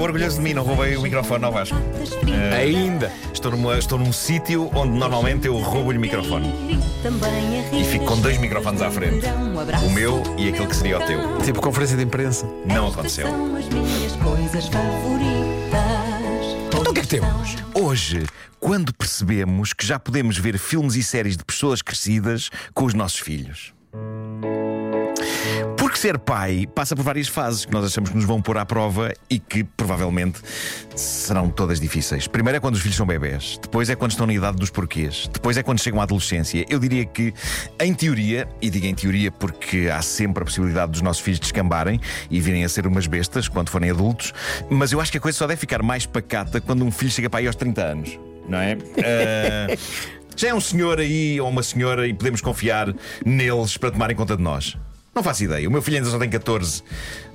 estou orgulhoso de mim, não roubei o microfone ao Vasco. Uh, Ainda. Estou, numa, estou num sítio onde normalmente eu roubo-lhe o microfone. E fico com dois microfones à frente: o meu e aquele que seria o teu. Tipo conferência de imprensa. Não aconteceu. São as minhas coisas favoritas. Então o que é que temos? Hoje, quando percebemos que já podemos ver filmes e séries de pessoas crescidas com os nossos filhos. Ser pai passa por várias fases que nós achamos que nos vão pôr à prova e que provavelmente serão todas difíceis. Primeiro é quando os filhos são bebés, depois é quando estão na idade dos porquês, depois é quando chegam à adolescência. Eu diria que, em teoria, e digo em teoria porque há sempre a possibilidade dos nossos filhos descambarem e virem a ser umas bestas quando forem adultos, mas eu acho que a coisa só deve ficar mais pacata quando um filho chega para aí aos 30 anos, não é? Ah, já é um senhor aí ou uma senhora e podemos confiar neles para tomarem conta de nós. Não faço ideia. O meu filho ainda só tem 14,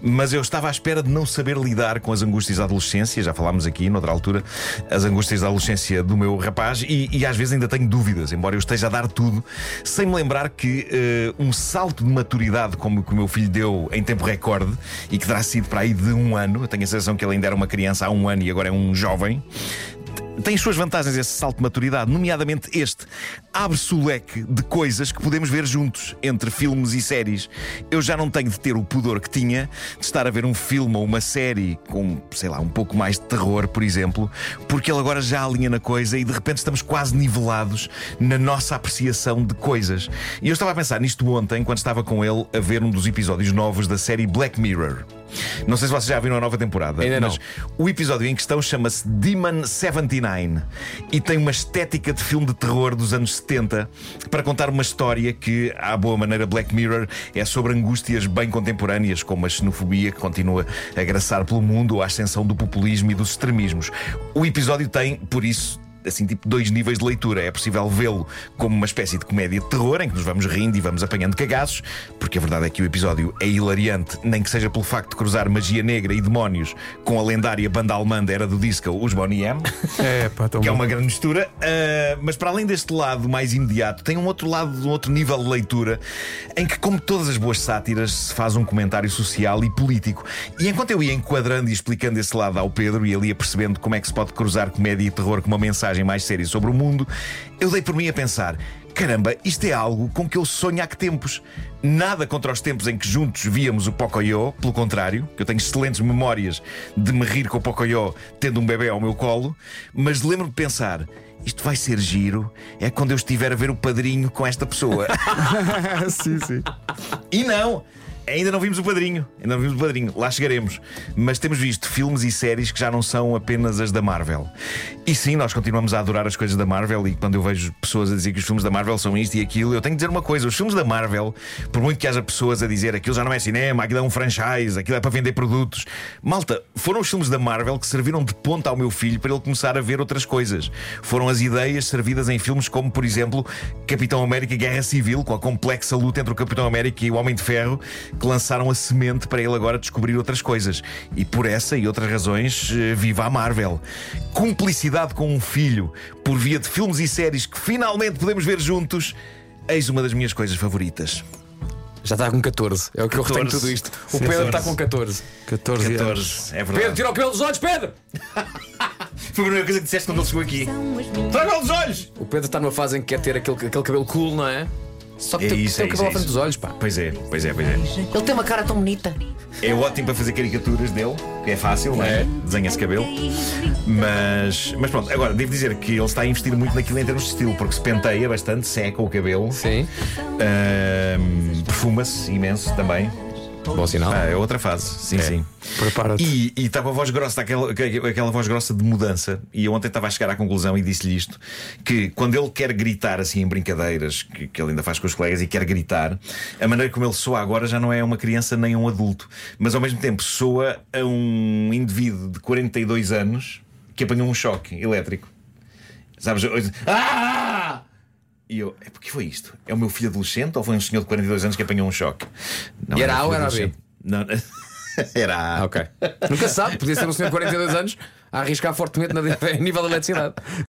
mas eu estava à espera de não saber lidar com as angústias da adolescência. Já falámos aqui, noutra altura, as angústias da adolescência do meu rapaz, e, e às vezes ainda tenho dúvidas, embora eu esteja a dar tudo, sem me lembrar que eh, um salto de maturidade como que o meu filho deu em tempo recorde e que terá sido para aí de um ano, eu tenho a sensação que ele ainda era uma criança há um ano e agora é um jovem tem as suas vantagens esse salto de maturidade, nomeadamente este. Abre-se o leque de coisas que podemos ver juntos, entre filmes e séries. Eu já não tenho de ter o pudor que tinha de estar a ver um filme ou uma série com, sei lá, um pouco mais de terror, por exemplo, porque ele agora já alinha na coisa e de repente estamos quase nivelados na nossa apreciação de coisas. E eu estava a pensar nisto ontem, quando estava com ele a ver um dos episódios novos da série Black Mirror. Não sei se vocês já viram a nova temporada, Ainda não. mas o episódio em questão chama-se Demon 79 e tem uma estética de filme de terror dos anos 70 para contar uma história que, à boa maneira, Black Mirror é sobre angústias bem contemporâneas, como a xenofobia que continua a graçar pelo mundo ou a ascensão do populismo e dos extremismos. O episódio tem, por isso, assim, tipo dois níveis de leitura. É possível vê-lo como uma espécie de comédia de terror, em que nos vamos rindo e vamos apanhando cagaços, porque a verdade é que o episódio é hilariante, nem que seja pelo facto de cruzar magia negra e demónios com a lendária banda alemã da era do disco, os Bonnie M, É, pá, que é bom. uma grande mistura. Ah, mas para além deste lado mais imediato, tem um outro lado, um outro nível de leitura, em que, como todas as boas sátiras, se faz um comentário social e político. E enquanto eu ia enquadrando e explicando esse lado ao Pedro e ele ia percebendo como é que se pode cruzar comédia e terror com uma mensagem mais séria sobre o mundo, eu dei por mim a pensar. Caramba, isto é algo com que eu sonho há que tempos. Nada contra os tempos em que juntos víamos o Pocoyo, pelo contrário, que eu tenho excelentes memórias de me rir com o Pocoyo tendo um bebê ao meu colo, mas lembro-me de pensar. Isto vai ser giro, é quando eu estiver a ver o padrinho com esta pessoa. sim, sim. E não! Ainda não vimos o padrinho, ainda não vimos o padrinho, lá chegaremos. Mas temos visto filmes e séries que já não são apenas as da Marvel. E sim, nós continuamos a adorar as coisas da Marvel. E quando eu vejo pessoas a dizer que os filmes da Marvel são isto e aquilo, eu tenho que dizer uma coisa: os filmes da Marvel, por muito que haja pessoas a dizer aquilo já não é cinema, aquilo é um franchise, aquilo é para vender produtos. Malta, foram os filmes da Marvel que serviram de ponta ao meu filho para ele começar a ver outras coisas. Foram as ideias servidas em filmes como, por exemplo, Capitão América Guerra Civil, com a complexa luta entre o Capitão América e o Homem de Ferro, que lançaram a semente para ele agora descobrir outras coisas. E por essa e outras razões, eh, viva a Marvel. Cumplicidade com um filho, por via de filmes e séries que finalmente podemos ver juntos, eis uma das minhas coisas favoritas. Já está com 14. É o que eu retenho 14. tudo isto. O Pedro 14. está com 14. 14, anos. 14, é verdade. Pedro, tira o cabelo dos olhos, Pedro! Foi a primeira coisa que disseste quando ele chegou aqui. São as minhas Traga os olhos! O Pedro está numa fase em que quer ter aquele, aquele cabelo cool, não é? Só que É tem, isso, tem é o cabelo é à frente isso. dos olhos, pá. Pois é, pois é, pois é. Ele tem uma cara tão bonita. É ótimo para fazer caricaturas dele, que é fácil, não é? É. Desenha esse cabelo. Mas, mas pronto, agora devo dizer que ele está a investir muito naquilo em termos de estilo, porque se penteia bastante, seca o cabelo, Sim. ahm, perfuma-se imenso também. Bom sinal. Ah, é outra fase, sim, sim. Prepara-te. E e com a voz grossa, aquela, aquela voz grossa de mudança. E eu ontem estava a chegar à conclusão e disse-lhe isto: que quando ele quer gritar assim em brincadeiras, que, que ele ainda faz com os colegas e quer gritar, a maneira como ele soa agora já não é uma criança nem um adulto, mas ao mesmo tempo soa a um indivíduo de 42 anos que apanhou um choque elétrico. Sabes? Ah! E eu, é porque foi isto? É o meu filho adolescente ou foi um senhor de 42 anos que apanhou um choque? Não, E era A ou era B? Não, era A. Ok. Nunca se sabe, podia ser um senhor de 42 anos a arriscar fortemente na, em nível de eletricidade.